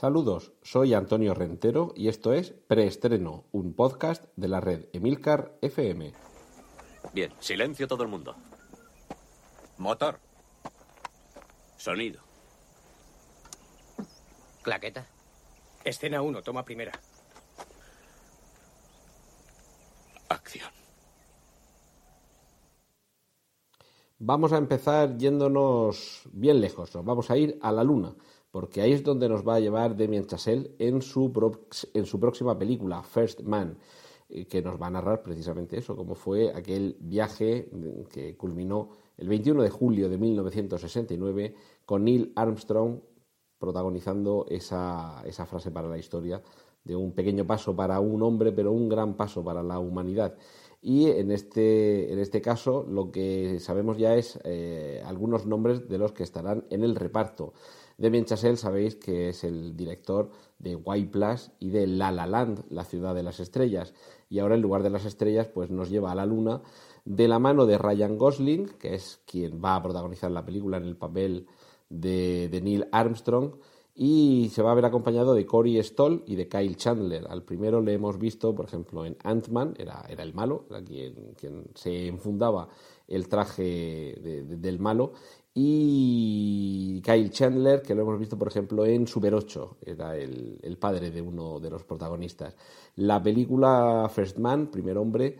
Saludos, soy Antonio Rentero y esto es Preestreno, un podcast de la red Emilcar FM. Bien, silencio todo el mundo. Motor. Sonido. Claqueta. Escena 1, toma primera. Acción. Vamos a empezar yéndonos bien lejos, nos vamos a ir a la Luna, porque ahí es donde nos va a llevar Damien Chazelle en su, en su próxima película, First Man, eh, que nos va a narrar precisamente eso, cómo fue aquel viaje que culminó el 21 de julio de 1969 con Neil Armstrong protagonizando esa, esa frase para la historia de un pequeño paso para un hombre, pero un gran paso para la humanidad. Y en este, en este caso lo que sabemos ya es eh, algunos nombres de los que estarán en el reparto. Damien Chazelle sabéis que es el director de White Plus y de La La Land, la ciudad de las estrellas. Y ahora en lugar de las estrellas pues nos lleva a la luna de la mano de Ryan Gosling, que es quien va a protagonizar la película en el papel de, Neil Armstrong y se va a ver acompañado de Corey Stoll y de Kyle Chandler. Al primero le hemos visto, por ejemplo, en Ant-Man, era, era, el malo, era quien, se enfundaba el traje del malo, y Kyle Chandler, que lo hemos visto, por ejemplo, en Super 8, era el, padre de uno de los protagonistas. La película First Man, Primer Hombre,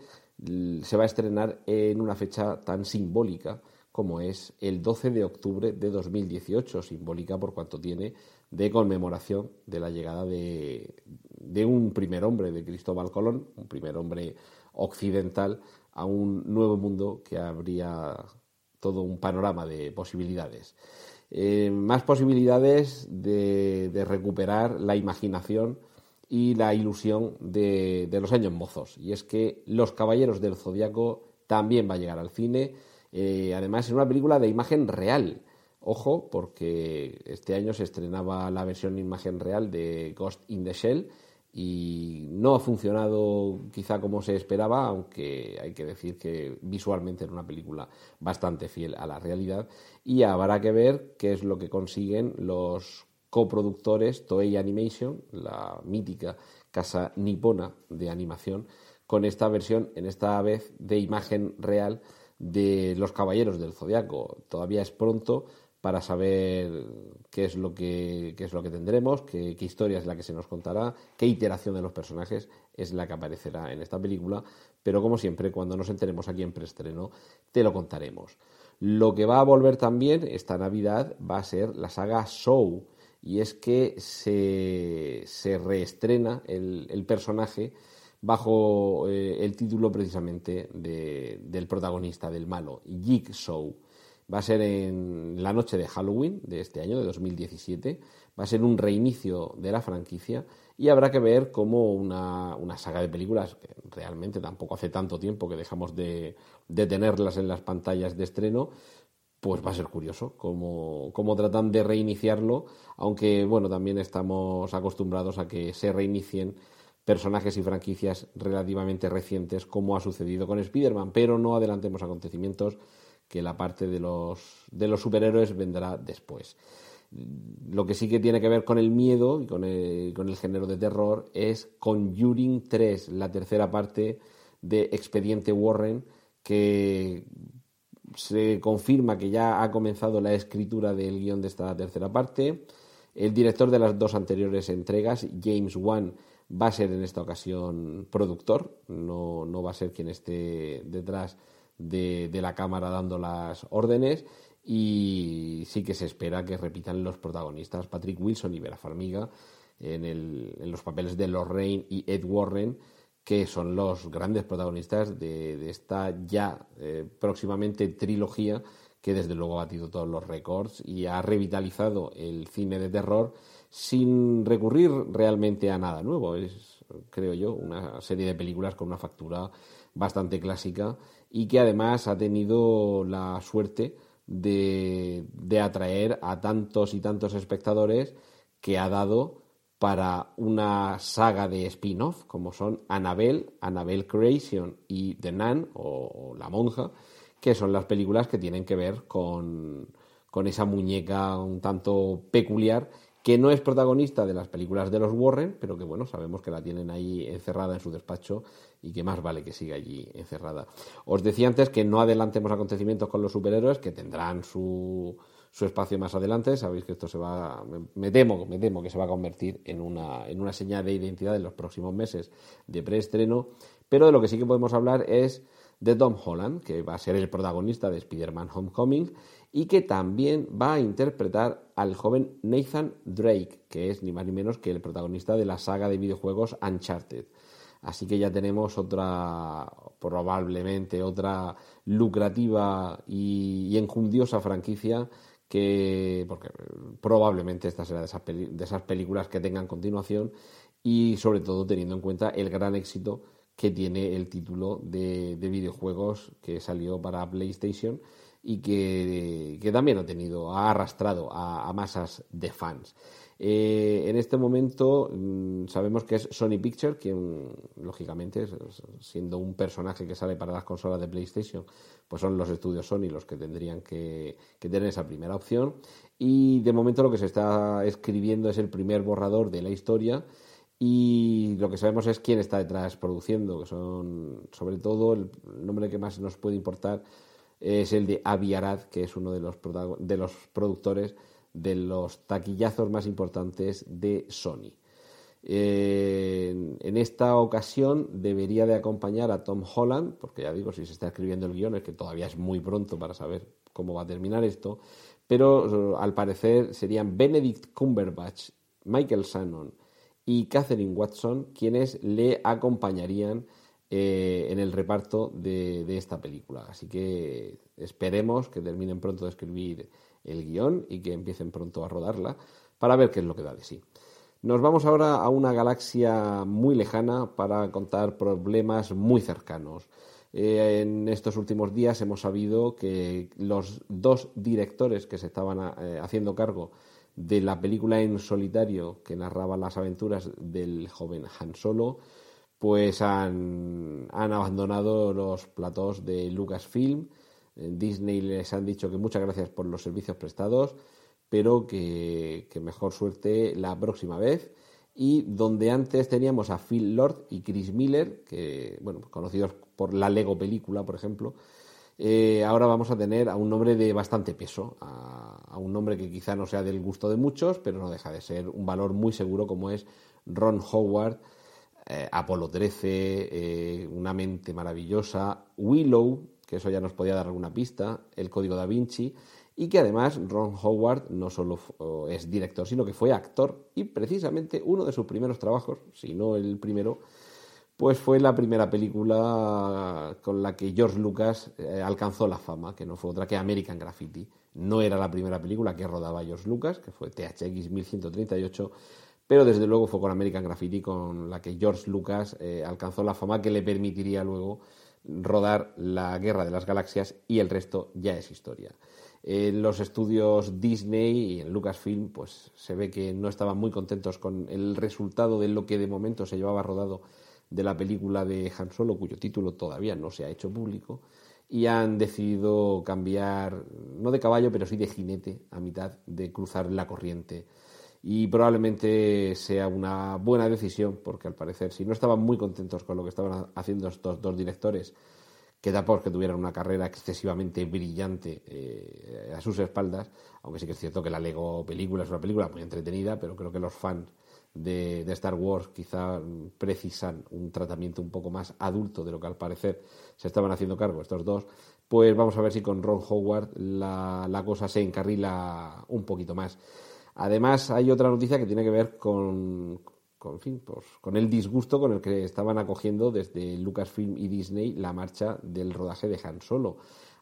se va a estrenar en una fecha tan simbólica como es el 12 de octubre de 2018, simbólica por cuanto tiene de conmemoración de la llegada de, de un primer hombre, de Cristóbal Colón, un primer hombre occidental, a un nuevo mundo que habría todo un panorama de posibilidades. Eh, más posibilidades de, de, recuperar la imaginación y la ilusión de, los años mozos. Y es que Los Caballeros del Zodiaco también va a llegar al cine. Eh, además, es una película de imagen real. Ojo, porque este año se estrenaba la versión imagen real de Ghost in the Shell y no ha funcionado quizá como se esperaba, aunque hay que decir que visualmente era una película bastante fiel a la realidad y habrá que ver qué es lo que consiguen los coproductores Toei Animation, la mítica casa nipona de animación, con esta versión, en esta vez de imagen real de Los Caballeros del Zodiaco. Todavía es pronto, para saber qué es lo que, qué es lo que tendremos, qué, historia es la que se nos contará, qué iteración de los personajes es la que aparecerá en esta película, pero como siempre, cuando nos enteremos aquí en preestreno, te lo contaremos. Lo que va a volver también esta Navidad va a ser la saga Show, y es que se, se reestrena el, el personaje bajo eh, el título precisamente de, del protagonista, del malo, Jigsaw va a ser en la noche de Halloween de este año, de 2017. Va a ser un reinicio de la franquicia y habrá que ver cómo una, una saga de películas, que realmente tampoco hace tanto tiempo que dejamos de, de tenerlas en las pantallas de estreno, pues va a ser curioso cómo, cómo, tratan de reiniciarlo, aunque bueno, también estamos acostumbrados a que se reinicien personajes y franquicias relativamente recientes, como ha sucedido con Spider-Man, pero no adelantemos acontecimientos que la parte de los, de los superhéroes vendrá después. Lo que sí que tiene que ver con el miedo y con el, con el género de terror es Conjuring 3, la tercera parte de Expediente Warren, que se confirma que ya ha comenzado la escritura del guion de esta tercera parte. El director de las dos anteriores entregas, James Wan, va a ser en esta ocasión productor, no, no va a ser quien esté detrás de, de, la cámara dando las órdenes y sí que se espera que repitan los protagonistas Patrick Wilson y Vera Farmiga en, el, en los papeles de Lorraine y Ed Warren que son los grandes protagonistas de, esta ya eh, próximamente trilogía que desde luego ha batido todos los récords y ha revitalizado el cine de terror sin recurrir realmente a nada nuevo. Es, creo yo, una serie de películas con una factura bastante clásica y que además ha tenido la suerte de, de atraer a tantos y tantos espectadores que ha dado para una saga de spin-off como son Annabelle, Annabelle Creation y The Nun o, La Monja, que son las películas que tienen que ver con, con esa muñeca un tanto peculiar que no es protagonista de las películas de los Warren, pero que bueno, sabemos que la tienen ahí encerrada en su despacho y que más vale que siga allí encerrada. Os decía antes que no adelantemos acontecimientos con los superhéroes, que tendrán su, su espacio más adelante. Sabéis que esto se va, me, temo, me temo que se va a convertir en una, en una señal de identidad en los próximos meses de preestreno. Pero de lo que sí que podemos hablar es de Tom Holland, que va a ser el protagonista de Spider-Man Homecoming y que también va a interpretar al joven Nathan Drake, que es ni más ni menos que el protagonista de la saga de videojuegos Uncharted. Así que ya tenemos otra, probablemente otra lucrativa y, enjundiosa franquicia que, porque probablemente esta será de esas, de esas películas que tengan continuación y sobre todo teniendo en cuenta el gran éxito que tiene el título de, videojuegos que salió para PlayStation y que, también ha tenido, ha arrastrado a, masas de fans. Eh, en este momento mm, sabemos que es Sony Pictures quien, lógicamente, siendo un personaje que sale para las consolas de PlayStation, pues son los estudios Sony los que tendrían que, que tener esa primera opción. Y de momento lo que se está escribiendo es el primer borrador de la historia y lo que sabemos es quién está detrás produciendo, que son, sobre todo, el nombre que más nos puede importar es el de Avi Arad, que es uno de los, de los productores de los taquillazos más importantes de Sony. en esta ocasión debería de acompañar a Tom Holland, porque ya digo, si se está escribiendo el guion es que todavía es muy pronto para saber cómo va a terminar esto, pero al parecer serían Benedict Cumberbatch, Michael Shannon, y Catherine Watson, quienes le acompañarían eh, en el reparto de, esta película. Así que esperemos que terminen pronto de escribir el guion y que empiecen pronto a rodarla para ver qué es lo que da de sí. Nos vamos ahora a una galaxia muy lejana para contar problemas muy cercanos. Eh, en estos últimos días hemos sabido que los dos directores que se estaban eh, haciendo cargo de la película en solitario que narraba las aventuras del joven Han Solo, pues han, abandonado los platos de Lucasfilm. Disney les han dicho que muchas gracias por los servicios prestados, pero que, que mejor suerte la próxima vez. Y donde antes teníamos a Phil Lord y Chris Miller, que, bueno, conocidos por la Lego película, por ejemplo, eh, ahora vamos a tener a un nombre de bastante peso, a, un nombre que quizá no sea del gusto de muchos, pero no deja de ser un valor muy seguro como es Ron Howard, eh, Apolo 13, eh, una mente maravillosa, Willow, que eso ya nos podía dar alguna pista, el código da Vinci, y que además Ron Howard no solo es director, sino que fue actor y precisamente uno de sus primeros trabajos, si no el primero, pues fue la primera película con la que George Lucas eh, alcanzó la fama, que no fue otra que American Graffiti. No era la primera película que rodaba George Lucas, que fue THX 1138, pero desde luego fue con American Graffiti con la que George Lucas eh, alcanzó la fama que le permitiría luego rodar La Guerra de las Galaxias y el resto ya es historia. En los estudios Disney y en Lucasfilm, pues se ve que no estaban muy contentos con el resultado de lo que de momento se llevaba rodado de la película de Han Solo, cuyo título todavía no se ha hecho público, y han decidido cambiar, no de caballo, pero sí de jinete, a mitad de cruzar la corriente. Y probablemente sea una buena decisión, porque al parecer, si no estaban muy contentos con lo que estaban haciendo estos dos directores, que por que tuvieran una carrera excesivamente brillante eh, a sus espaldas, aunque sí que es cierto que la Lego película es una película muy entretenida, pero creo que los fans de, Star Wars quizá precisan un tratamiento un poco más adulto de lo que al parecer se estaban haciendo cargo estos dos, pues vamos a ver si con Ron Howard la, cosa se encarrila un poquito más. Además, hay otra noticia que tiene que ver con, con, el disgusto con el que estaban acogiendo desde Lucasfilm y Disney la marcha del rodaje de Han Solo,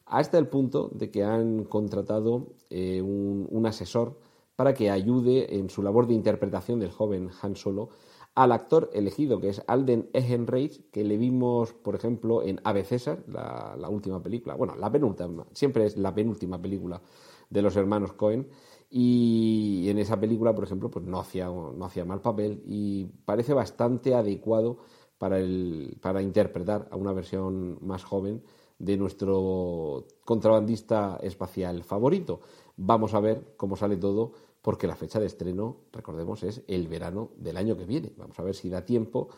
hasta el punto de que han contratado eh, un asesor para que ayude en su labor de interpretación del joven Han Solo al actor elegido, que es Alden Ehrenreich, que le vimos, por ejemplo, en Ave César, la, última película, bueno, la penúltima, siempre es la penúltima película de los hermanos Cohen, y en esa película, por ejemplo, pues no hacía, no hacía mal papel y parece bastante adecuado para, el, para interpretar a una versión más joven de nuestro contrabandista espacial favorito. Vamos a ver cómo sale todo porque la fecha de estreno, recordemos, es el verano del año que viene. Vamos a ver si da tiempo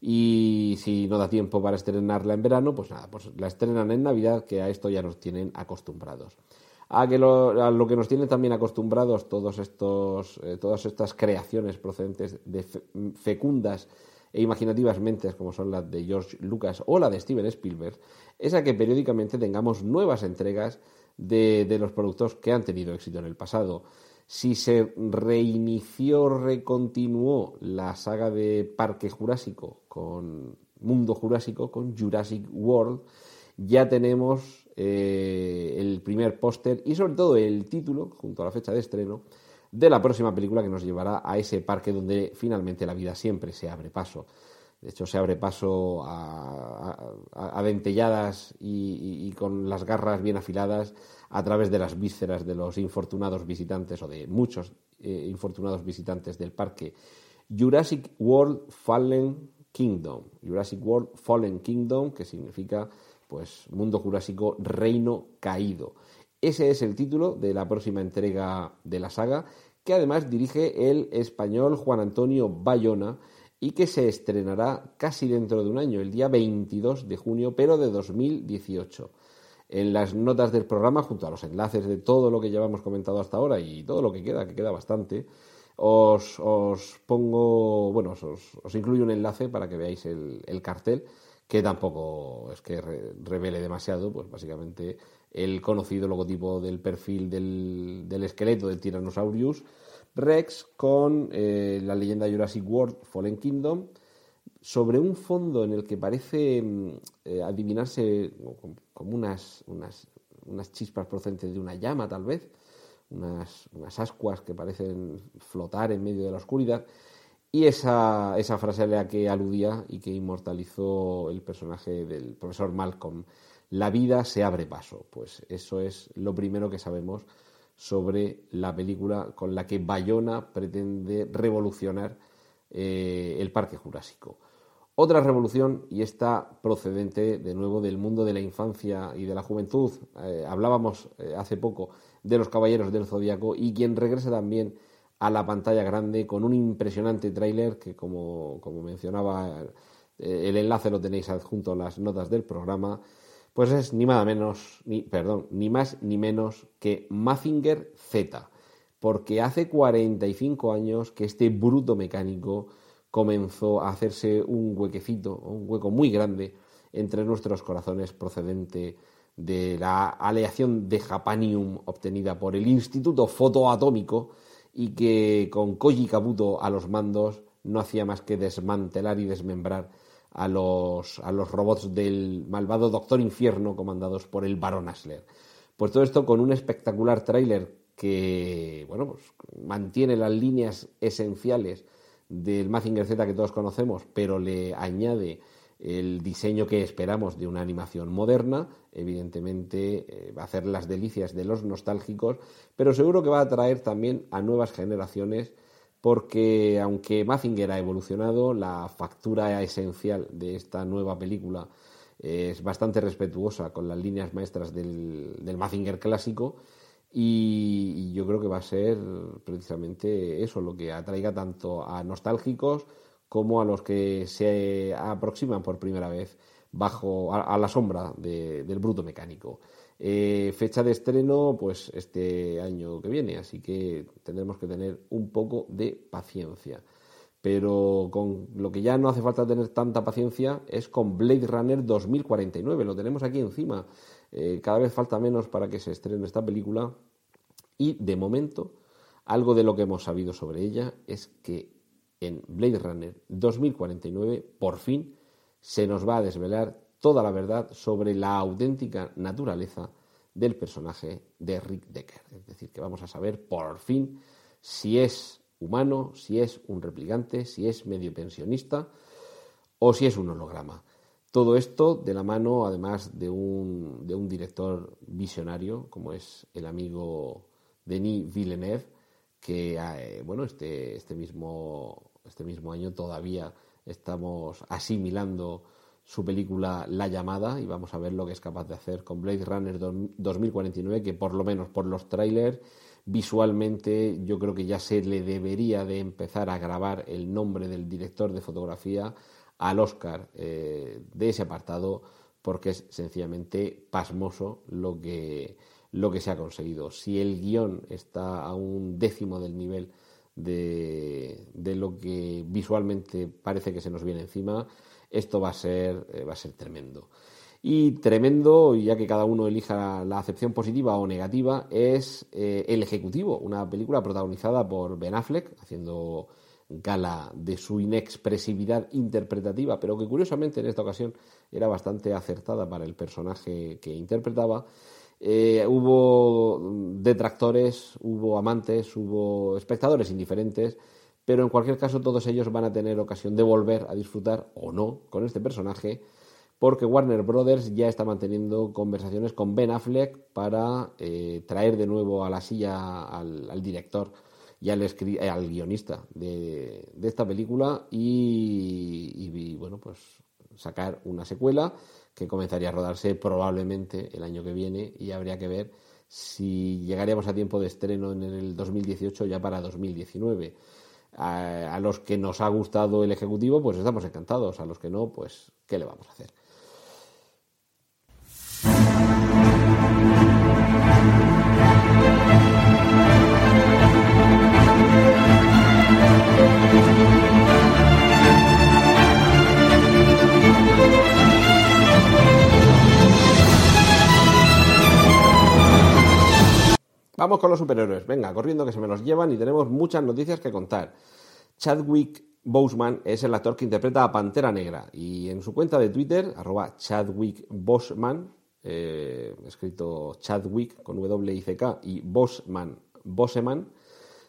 y si no da tiempo para estrenarla en verano, pues nada, pues la estrenan en Navidad, que a esto ya nos tienen acostumbrados. A, que lo, que nos tienen también acostumbrados todos estos, eh, todas estas creaciones procedentes de fecundas e imaginativas mentes como son las de George Lucas o la de Steven Spielberg, es a que periódicamente tengamos nuevas entregas de, de los productos que han tenido éxito en el pasado. Si se reinició, recontinuó la saga de Parque Jurásico con Mundo Jurásico, con Jurassic World, ya tenemos eh, el primer póster y sobre todo el título, junto a la fecha de estreno, de la próxima película que nos llevará a ese parque donde finalmente la vida siempre se abre paso. De hecho, se abre paso a, dentelladas y, con las garras bien afiladas a través de las vísceras de los infortunados visitantes o de muchos eh, infortunados visitantes del parque. Jurassic World Fallen Kingdom. Jurassic World Fallen Kingdom, que significa pues mundo jurásico reino caído. Ese es el título de la próxima entrega de la saga, que además dirige el español Juan Antonio Bayona y que se estrenará casi dentro de un año, el día 22 de junio, pero de 2018. En las notas del programa, junto a los enlaces de todo lo que llevamos comentado hasta ahora y todo lo que queda, que queda bastante, os, pongo, bueno, os, incluyo un enlace para que veáis el, cartel, que tampoco es que revele demasiado, pues básicamente el conocido logotipo del perfil del, del esqueleto del Tyrannosaurus Rex con eh, la leyenda Jurassic World Fallen Kingdom sobre un fondo en el que parece mm, eh, adivinarse como unas, unas, unas, chispas procedentes de una llama tal vez, unas, unas, ascuas que parecen flotar en medio de la oscuridad y esa, esa frase a la que aludía y que inmortalizó el personaje del profesor Malcolm, la vida se abre paso, pues eso es lo primero que sabemos sobre la película con la que Bayona pretende revolucionar eh, el Parque Jurásico. Otra revolución, y esta procedente de nuevo del mundo de la infancia y de la juventud, eh, hablábamos eh, hace poco de los Caballeros del Zodíaco, y quien regresa también a la pantalla grande con un impresionante tráiler que, como, como mencionaba, el enlace lo tenéis adjunto en las notas del programa, pues es ni más menos, ni, perdón, ni más ni menos que Mazinger Z, porque hace 45 años que este bruto mecánico comenzó a hacerse un huequecito, un hueco muy grande entre nuestros corazones procedente de la aleación de japanium obtenida por el Instituto Fotoatómico y que con Koji Kabuto a los mandos no hacía más que desmantelar y desmembrar a los, a los robots del malvado Doctor Infierno comandados por el Barón Asler. Pues todo esto con un espectacular tráiler que bueno, pues mantiene las líneas esenciales del Mazinger Z que todos conocemos, pero le añade el diseño que esperamos de una animación moderna, evidentemente eh, va a hacer las delicias de los nostálgicos, pero seguro que va a atraer también a nuevas generaciones porque aunque Mazinger ha evolucionado, la factura esencial de esta nueva película es bastante respetuosa con las líneas maestras del, del Mazinger clásico y, yo creo que va a ser precisamente eso lo que atraiga tanto a nostálgicos como a los que se aproximan por primera vez bajo a, la sombra del bruto mecánico. Eh, fecha de estreno, pues este año que viene, así que tendremos que tener un poco de paciencia. Pero con lo que ya no hace falta tener tanta paciencia es con Blade Runner 2049. Lo tenemos aquí encima. Eh, cada vez falta menos para que se estrene esta película. Y de momento, algo de lo que hemos sabido sobre ella es que en Blade Runner 2049, por fin, se nos va a desvelar toda la verdad sobre la auténtica naturaleza del personaje de Rick Decker. Es decir, que vamos a saber por fin si es humano, si es un replicante, si es medio pensionista o si es un holograma. Todo esto de la mano, además, de un, de un director visionario, como es el amigo Denis Villeneuve, que eh, bueno, este, este, mismo, este mismo año todavía estamos asimilando su película La llamada y vamos a ver lo que es capaz de hacer con Blade Runner 2049 que por lo menos por los trailers Visualmente yo creo que ya se le debería de empezar a grabar el nombre del director de fotografía al Oscar eh, de ese apartado porque es sencillamente pasmoso lo que, lo que se ha conseguido. Si el guion está a un décimo del nivel de, de, lo que visualmente parece que se nos viene encima, esto va a ser, eh, va a ser tremendo. Y tremendo, ya que cada uno elija la acepción positiva o negativa, es eh, El Ejecutivo, una película protagonizada por Ben Affleck, haciendo gala de su inexpresividad interpretativa, pero que curiosamente en esta ocasión era bastante acertada para el personaje que interpretaba. Eh, hubo detractores, hubo amantes, hubo espectadores indiferentes, pero en cualquier caso todos ellos van a tener ocasión de volver a disfrutar o no con este personaje, porque Warner Brothers ya está manteniendo conversaciones con Ben Affleck para eh, traer de nuevo a la silla al, director y al, al guionista de, esta película y bueno, pues sacar una secuela que comenzaría a rodarse probablemente el año que viene y habría que ver si llegaríamos a tiempo de estreno en el 2018 ya para 2019. A, a, los que nos ha gustado el Ejecutivo, pues estamos encantados. A los que no, pues, ¿qué le vamos a hacer? Vamos con los superhéroes. Venga, corriendo que se me los llevan y tenemos muchas noticias que contar. Chadwick Boseman es el actor que interpreta a Pantera Negra y en su cuenta de Twitter, arroba Chadwick Boseman, eh, escrito Chadwick con W y CK y Boseman, Boseman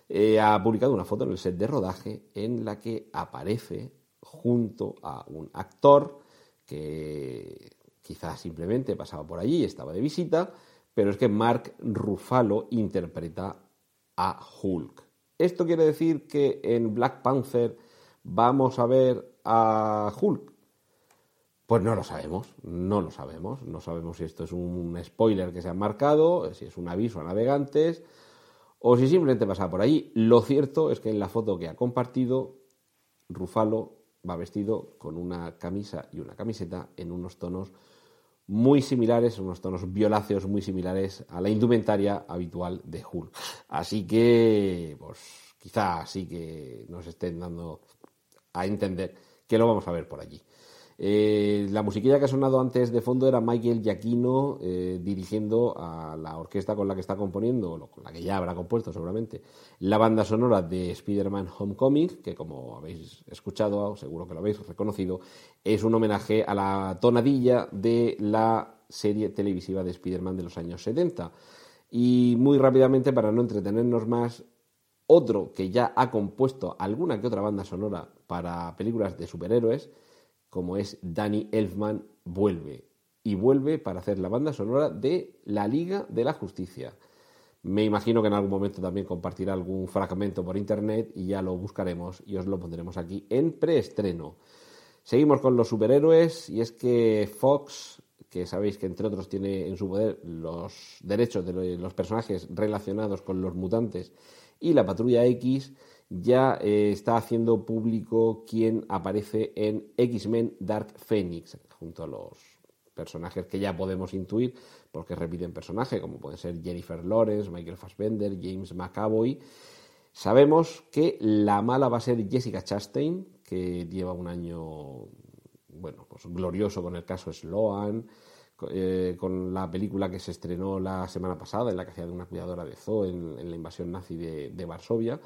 eh, ha publicado una foto en el set de rodaje en la que aparece junto a un actor que quizás simplemente pasaba por allí, estaba de visita, pero es que Mark Ruffalo interpreta a Hulk. ¿Esto quiere decir que en Black Panther vamos a ver a Hulk? Pues no lo sabemos, no lo sabemos. No sabemos si esto es un spoiler que se ha marcado, si es un aviso a navegantes o si simplemente pasa por ahí. Lo cierto es que en la foto que ha compartido, Rufalo va vestido con una camisa y una camiseta en unos tonos muy similares, unos tonos violáceos muy similares a la indumentaria habitual de Hulk. Así que, pues quizá sí que nos estén dando a entender que lo vamos a ver por allí. Eh, la musiquilla que ha sonado antes de fondo era Michael Giacchino eh, dirigiendo a la orquesta con la que está componiendo, o con la que ya habrá compuesto seguramente, la banda sonora de Spider-Man Homecoming, que como habéis escuchado, seguro que lo habéis reconocido, es un homenaje a la tonadilla de la serie televisiva de Spider-Man de los años 70. Y muy rápidamente, para no entretenernos más, otro que ya ha compuesto alguna que otra banda sonora para películas de superhéroes, como es Danny Elfman, vuelve. Y vuelve para hacer la banda sonora de La Liga de la Justicia. Me imagino que en algún momento también compartirá algún fragmento por internet y ya lo buscaremos y os lo pondremos aquí en preestreno. Seguimos con los superhéroes y es que Fox, que sabéis que entre otros tiene en su poder los derechos de los personajes relacionados con los mutantes y la patrulla X, ya eh, está haciendo público quien aparece en X-Men Dark Phoenix, junto a los personajes que ya podemos intuir, porque repiten personaje, como pueden ser Jennifer Lawrence, Michael Fassbender, James McAvoy. Sabemos que la mala va a ser Jessica Chastain, que lleva un año bueno, pues glorioso con el caso Sloan, eh, con la película que se estrenó la semana pasada, en la que hacía de una cuidadora de zoo en, la invasión nazi de Varsovia.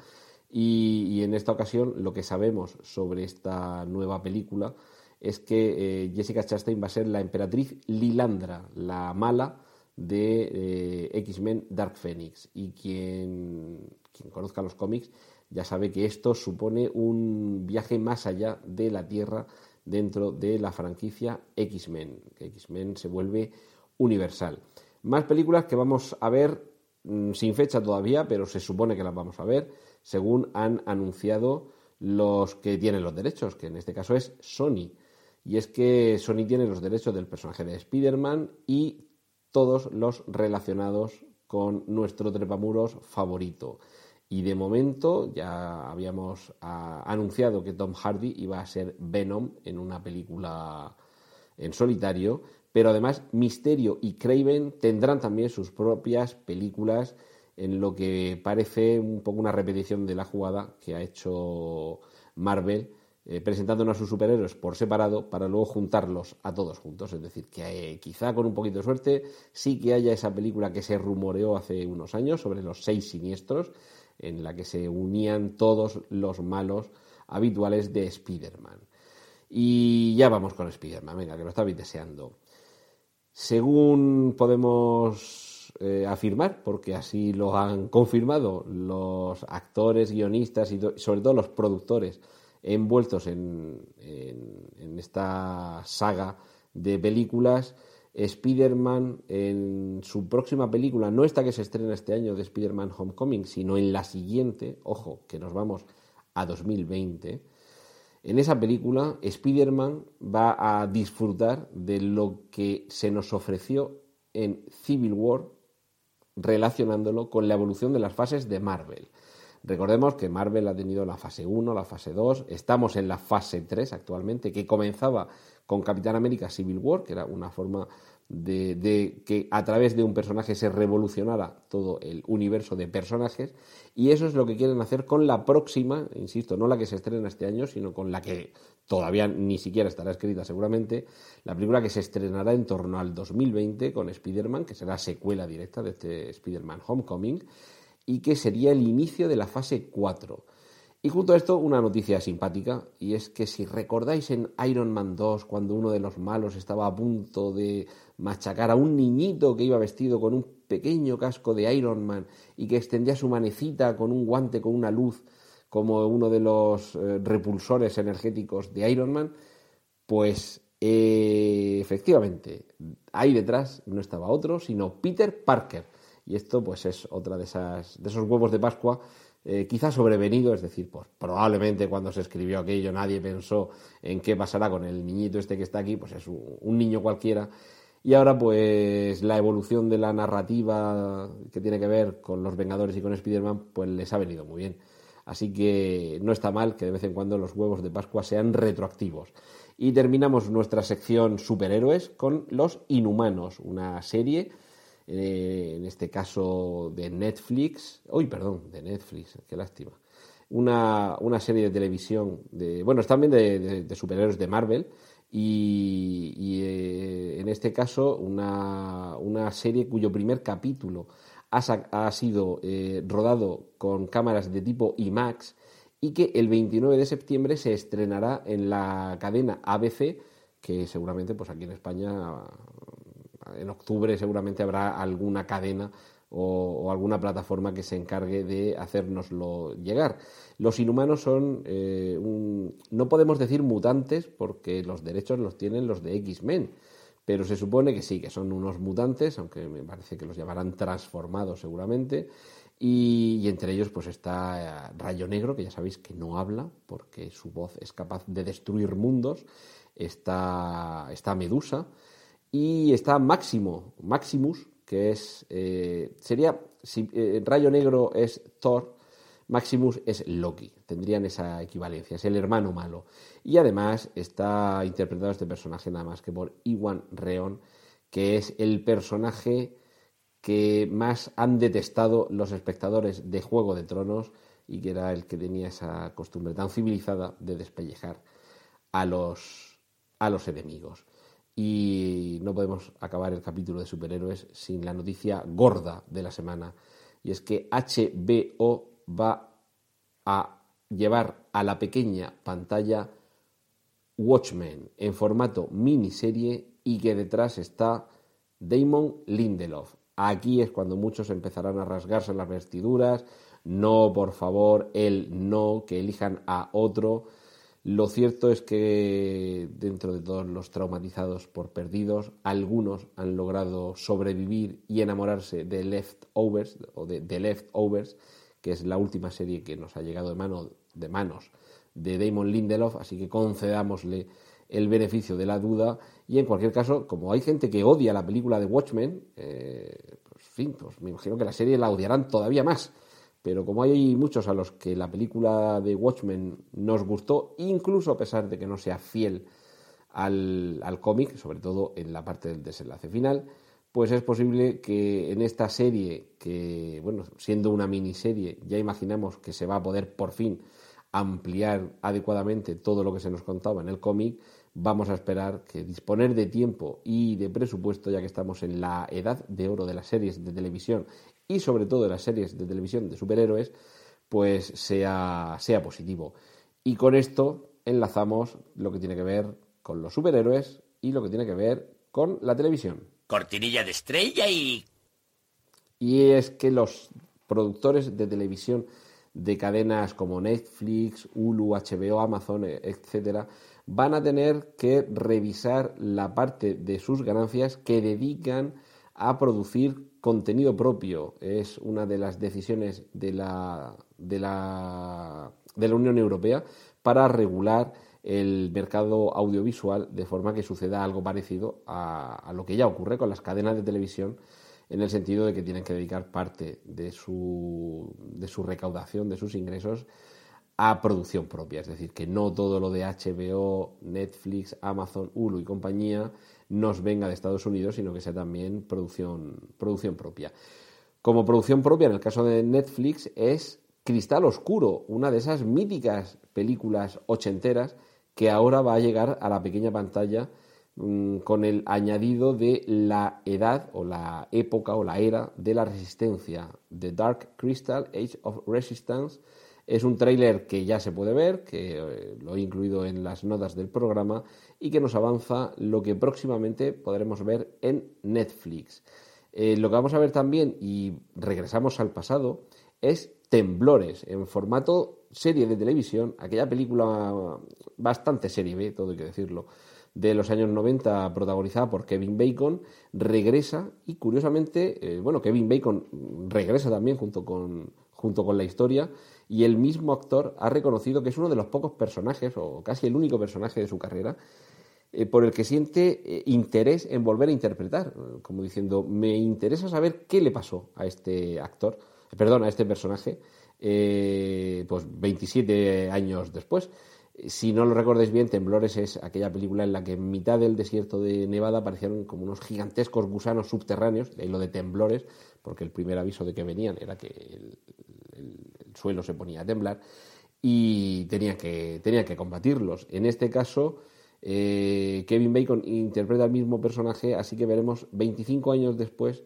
Y, en esta ocasión lo que sabemos sobre esta nueva película es que eh, Jessica Chastain va a ser la emperatriz Lilandra, la mala de eh, X-Men Dark Phoenix. Y quien, quien conozca los cómics ya sabe que esto supone un viaje más allá de la Tierra dentro de la franquicia X-Men, que X-Men se vuelve universal. Más películas que vamos a ver mm, sin fecha todavía, pero se supone que las vamos a ver según han anunciado los que tienen los derechos, que en este caso es Sony. Y es que Sony tiene los derechos del personaje de Spider-Man y todos los relacionados con nuestro trepamuros favorito. Y de momento ya habíamos ah, anunciado que Tom Hardy iba a ser Venom en una película en solitario, pero además Misterio y Craven tendrán también sus propias películas en lo que parece un poco una repetición de la jugada que ha hecho Marvel eh, presentándonos a sus superhéroes por separado para luego juntarlos a todos juntos. Es decir, que eh, quizá con un poquito de suerte sí que haya esa película que se rumoreó hace unos años sobre los seis siniestros, en la que se unían todos los malos habituales de Spider-Man. Y ya vamos con Spider-Man, venga, que lo estabais deseando. Según podemos eh, afirmar, porque así lo han confirmado los actores, guionistas y sobre todo los productores envueltos en, esta saga de películas. Spider-Man en su próxima película, no esta que se estrena este año de Spider-Man Homecoming, sino en la siguiente, ojo, que nos vamos a 2020, en esa película Spider-Man va a disfrutar de lo que se nos ofreció en Civil War relacionándolo con la evolución de las fases de Marvel. Recordemos que Marvel ha tenido la fase 1, la fase 2, estamos en la fase 3 actualmente, que comenzaba con Capitán América Civil War, que era una forma de, que a través de un personaje se revolucionara todo el universo de personajes, y eso es lo que quieren hacer con la próxima, insisto, no la que se estrena este año, sino con la que todavía ni siquiera estará escrita seguramente, la película que se estrenará en torno al 2020 con Spider-Man, que será secuela directa de este Spider-Man Homecoming y que sería el inicio de la fase 4. Y junto a esto, una noticia simpática, y es que si recordáis en Iron Man 2, cuando uno de los malos estaba a punto de machacar a un niñito que iba vestido con un pequeño casco de Iron Man y que extendía su manecita con un guante con una luz, como uno de los eh, repulsores energéticos de Iron Man, pues eh, efectivamente, ahí detrás no estaba otro, sino Peter Parker y esto pues es otra de, esas, de esos huevos de Pascua eh, quizás sobrevenido, es decir, pues probablemente cuando se escribió aquello nadie pensó en qué pasará con el niñito este que está aquí, pues es un, niño cualquiera. Y ahora pues la evolución de la narrativa que tiene que ver con los Vengadores y con Spider-Man pues les ha venido muy bien. Así que no está mal que de vez en cuando los huevos de Pascua sean retroactivos. Y terminamos nuestra sección superhéroes con Los Inhumanos, una serie eh, en este caso de Netflix, uy, perdón, de Netflix, qué lástima, una, serie de televisión, de, bueno, también de, superhéroes de Marvel, y, eh, en este caso una, serie cuyo primer capítulo ha, sido eh, rodado con cámaras de tipo IMAX y que el 29 de septiembre se estrenará en la cadena ABC, que seguramente pues aquí en España en octubre seguramente habrá alguna cadena o, alguna plataforma que se encargue de hacérnoslo llegar. Los inhumanos son, eh, no podemos decir mutantes porque los derechos los tienen los de X-Men, pero se supone que sí, que son unos mutantes, aunque me parece que los llamarán transformados seguramente. Y, entre ellos pues está eh, Rayo Negro, que ya sabéis que no habla porque su voz es capaz de destruir mundos. Está, está Medusa, y está Máximo, Maximus, que es, eh, sería, si eh, Rayo Negro es Thor, Maximus es Loki, tendrían esa equivalencia, es el hermano malo. Y además está interpretado este personaje nada más que por Iwan Reon, que es el personaje que más han detestado los espectadores de Juego de Tronos y que era el que tenía esa costumbre tan civilizada de despellejar a los, a los enemigos. Y no podemos acabar el capítulo de superhéroes sin la noticia gorda de la semana. Y es que HBO va a llevar a la pequeña pantalla Watchmen en formato miniserie y que detrás está Damon Lindelof. Aquí es cuando muchos empezarán a rasgarse las vestiduras. No, por favor, él no, que elijan a otro. Lo cierto es que dentro de todos los traumatizados por perdidos, algunos han logrado sobrevivir y enamorarse de Leftovers o de The Leftovers, que es la última serie que nos ha llegado de, de manos de Damon Lindelof, así que concedámosle el beneficio de la duda y en cualquier caso, como hay gente que odia la película de Watchmen, eh, pues, fin, pues me imagino que la serie la odiarán todavía más. Pero como hay muchos a los que la película de Watchmen nos gustó, incluso a pesar de que no sea fiel al, al cómic, sobre todo en la parte del desenlace final, pues es posible que en esta serie, que, bueno, siendo una miniserie, ya imaginamos que se va a poder por fin ampliar adecuadamente todo lo que se nos contaba en el cómic, vamos a esperar que disponer de tiempo y de presupuesto, ya que estamos en la edad de oro de las series de televisión y sobre todo de las series de televisión de superhéroes, pues sea, sea positivo. Y con esto enlazamos lo que tiene que ver con los superhéroes y lo que tiene que ver con la televisión. Cortinilla de estrella y... Y es que los productores de televisión de cadenas como Netflix, Hulu, HBO, Amazon, etcétera, van a tener que revisar la parte de sus ganancias que dedican a producir contenido propio. Es una de las decisiones de la, de la, de la Unión Europea para regular el mercado audiovisual de forma que suceda algo parecido a, a lo que ya ocurre con las cadenas de televisión en el sentido de que tienen que dedicar parte de su, de su recaudación, de sus ingresos, a producción propia. Es decir, que no todo lo de HBO, Netflix, Amazon, Hulu y compañía nos venga de Estados Unidos, sino que sea también producción, producción propia. Como producción propia, en el caso de Netflix, es Cristal Oscuro, una de esas míticas películas ochenteras que ahora va a llegar a la pequeña pantalla Mm, con el añadido de la edad o la época o la era de la resistencia. The Dark Crystal Age of Resistance es un tráiler que ya se puede ver, que eh, lo he incluido en las notas del programa y que nos avanza lo que próximamente podremos ver en Netflix. Eh, lo que vamos a ver también, y regresamos al pasado, es Temblores, en formato serie de televisión, aquella película bastante serie B, todo hay que decirlo, de los años 90 protagonizada por Kevin Bacon, regresa y curiosamente, eh, bueno, Kevin Bacon regresa también junto con, junto con la historia y el mismo actor ha reconocido que es uno de los pocos personajes, o casi el único personaje de su carrera, eh, por el que siente eh, interés en volver a interpretar, como diciendo, me interesa saber qué le pasó a este actor, perdón, a este personaje, pues 27 años después. Si no lo recordáis bien, Temblores es aquella película en la que en mitad del desierto de Nevada aparecieron como unos gigantescos gusanos subterráneos, de ahí lo de temblores, porque el primer aviso de que venían era que el, suelo se ponía a temblar y tenía que, que combatirlos. En este caso, eh, Kevin Bacon interpreta al mismo personaje, así que veremos 25 años después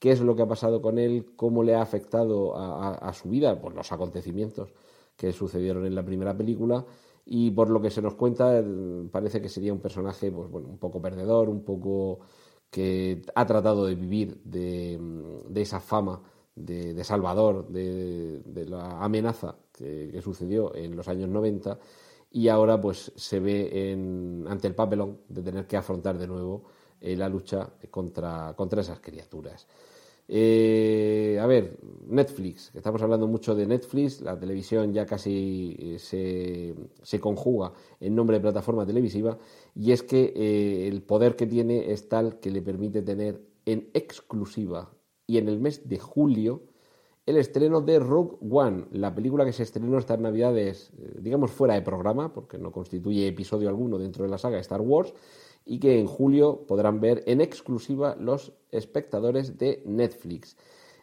qué es lo que ha pasado con él, cómo le ha afectado a, a su vida por los acontecimientos que sucedieron en la primera película y por lo que se nos cuenta parece que sería un personaje pues bueno un poco perdedor un poco que ha tratado de vivir de, esa fama de, salvador de, la amenaza que, sucedió en los años 90 y ahora pues se ve en, ante el papelón de tener que afrontar de nuevo eh, la lucha contra, contra esas criaturas. Eh, a ver, Netflix, estamos hablando mucho de Netflix, la televisión ya casi eh, se, se conjuga en nombre de plataforma televisiva, y es que eh, el poder que tiene es tal que le permite tener en exclusiva y en el mes de julio el estreno de Rogue One, la película que se estrenó estas navidades, digamos fuera de programa, porque no constituye episodio alguno dentro de la saga Star Wars, y que en julio podrán ver en exclusiva los espectadores de Netflix.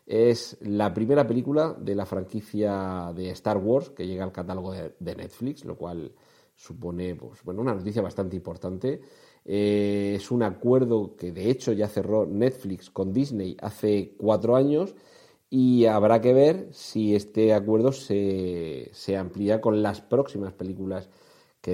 Es la primera película de la franquicia de Star Wars que llega al catálogo de, Netflix, lo cual supone pues, bueno, una noticia bastante importante. Eh, es un acuerdo que de hecho ya cerró Netflix con Disney hace cuatro años y habrá que ver si este acuerdo se, se amplía con las próximas películas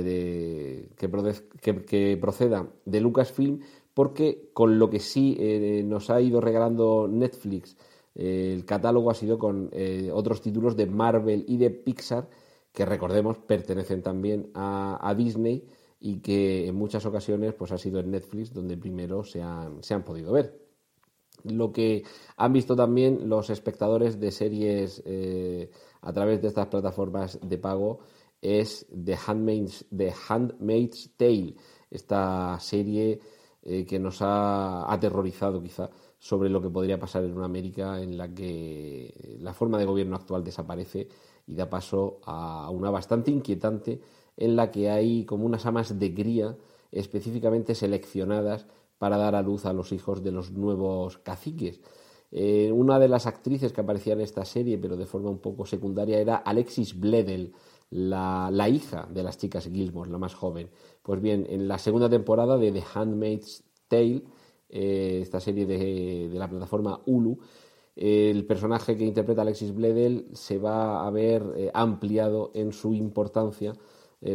que, que, proceda de Lucasfilm, porque con lo que sí eh, nos ha ido regalando Netflix, eh, el catálogo ha sido con eh, otros títulos de Marvel y de Pixar, que recordemos pertenecen también a, Disney y que en muchas ocasiones pues ha sido en Netflix donde primero se han, se han podido ver. Lo que han visto también los espectadores de series a través de estas plataformas de pago es The Handmaid's, Handmaid's Tale, esta serie eh, que nos ha aterrorizado quizá sobre lo que podría pasar en una América en la que la forma de gobierno actual desaparece y da paso a una bastante inquietante en la que hay como unas amas de cría específicamente seleccionadas para dar a luz a los hijos de los nuevos caciques. Eh, una de las actrices que aparecía en esta serie, pero de forma un poco secundaria, era Alexis Bledel, la, hija de las chicas Gilmore, la más joven. Pues bien, en la segunda temporada de The Handmaid's Tale, eh, esta serie de, la plataforma Hulu, el personaje que interpreta Alexis Bledel se va a ver eh, ampliado en su importancia,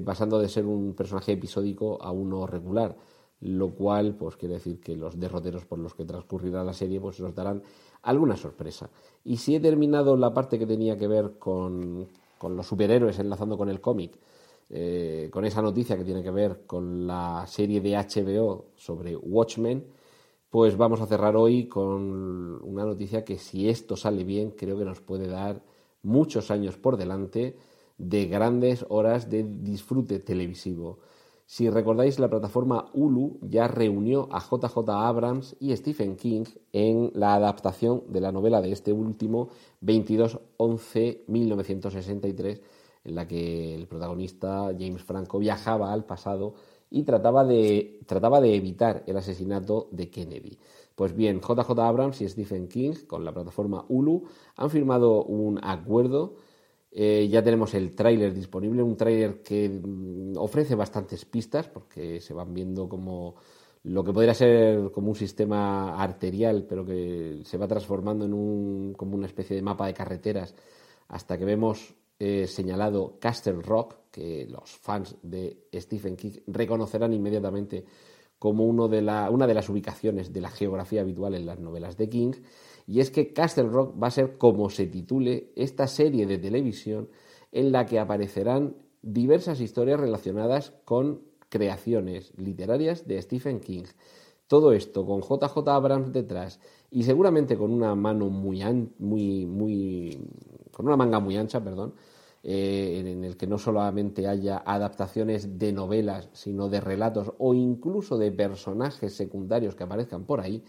pasando de ser un personaje episódico a uno regular lo cual pues quiere decir que los derroteros por los que transcurrirá la serie pues nos darán alguna sorpresa. Y si he terminado la parte que tenía que ver con, los superhéroes enlazando con el cómic, eh, con esa noticia que tiene que ver con la serie de HBO sobre Watchmen, pues vamos a cerrar hoy con una noticia que si esto sale bien creo que nos puede dar muchos años por delante de grandes horas de disfrute televisivo. Si recordáis, la plataforma Hulu ya reunió a JJ Abrams y Stephen King en la adaptación de la novela de este último, 22-11-1963, en la que el protagonista, James Franco, viajaba al pasado y trataba de, trataba de evitar el asesinato de Kennedy. Pues bien, JJ Abrams y Stephen King, con la plataforma Hulu, han firmado un acuerdo eh, ya tenemos el tráiler disponible, un tráiler que mm, ofrece bastantes pistas porque se van viendo como lo que podría ser como un sistema arterial, pero que se va transformando en un, como una especie de mapa de carreteras hasta que vemos eh, señalado Castle Rock, que los fans de Stephen King reconocerán inmediatamente como uno de la, una de las ubicaciones de la geografía habitual en las novelas de King y es que Castle Rock va a ser como se titule esta serie de televisión en la que aparecerán diversas historias relacionadas con creaciones literarias de Stephen King. Todo esto con JJ Abrams detrás y seguramente con una mano muy, muy, muy con una manga muy ancha, perdón, eh, en el que no solamente haya adaptaciones de novelas, sino de relatos o incluso de personajes secundarios que aparezcan por ahí,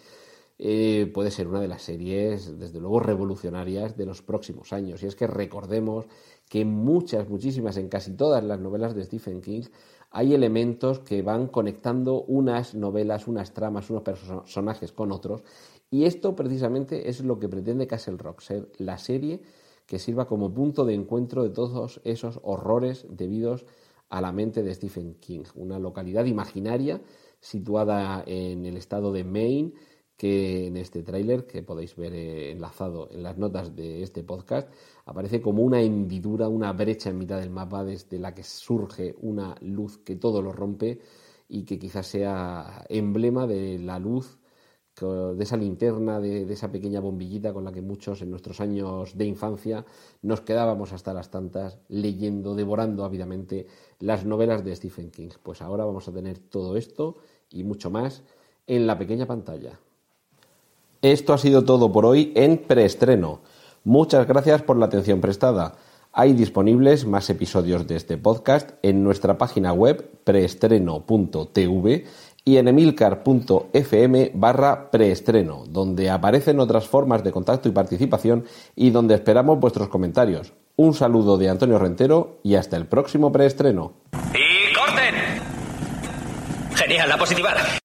eh, puede ser una de las series, desde luego, revolucionarias de los próximos años. Y es que recordemos que muchas, muchísimas, en casi todas las novelas de Stephen King, hay elementos que van conectando unas novelas, unas tramas, unos personajes con otros. Y esto precisamente es lo que pretende Castle Rock, ser la serie que sirva como punto de encuentro de todos esos horrores debidos a la mente de Stephen King, una localidad imaginaria situada en el estado de Maine, que en este tráiler, que podéis ver eh, enlazado en las notas de este podcast, aparece como una hendidura, una brecha en mitad del mapa desde la que surge una luz que todo lo rompe y que quizás sea emblema de la luz, de esa linterna, de, de esa pequeña bombillita con la que muchos en nuestros años de infancia nos quedábamos hasta las tantas leyendo, devorando ávidamente las novelas de Stephen King. Pues ahora vamos a tener todo esto y mucho más en la pequeña pantalla. Esto ha sido todo por hoy en preestreno. Muchas gracias por la atención prestada. Hay disponibles más episodios de este podcast en nuestra página web preestreno.tv y en emilcar.fm barra preestreno, donde aparecen otras formas de contacto y participación y donde esperamos vuestros comentarios. Un saludo de Antonio Rentero y hasta el próximo preestreno. ¡Y corten! Genial, la positiva.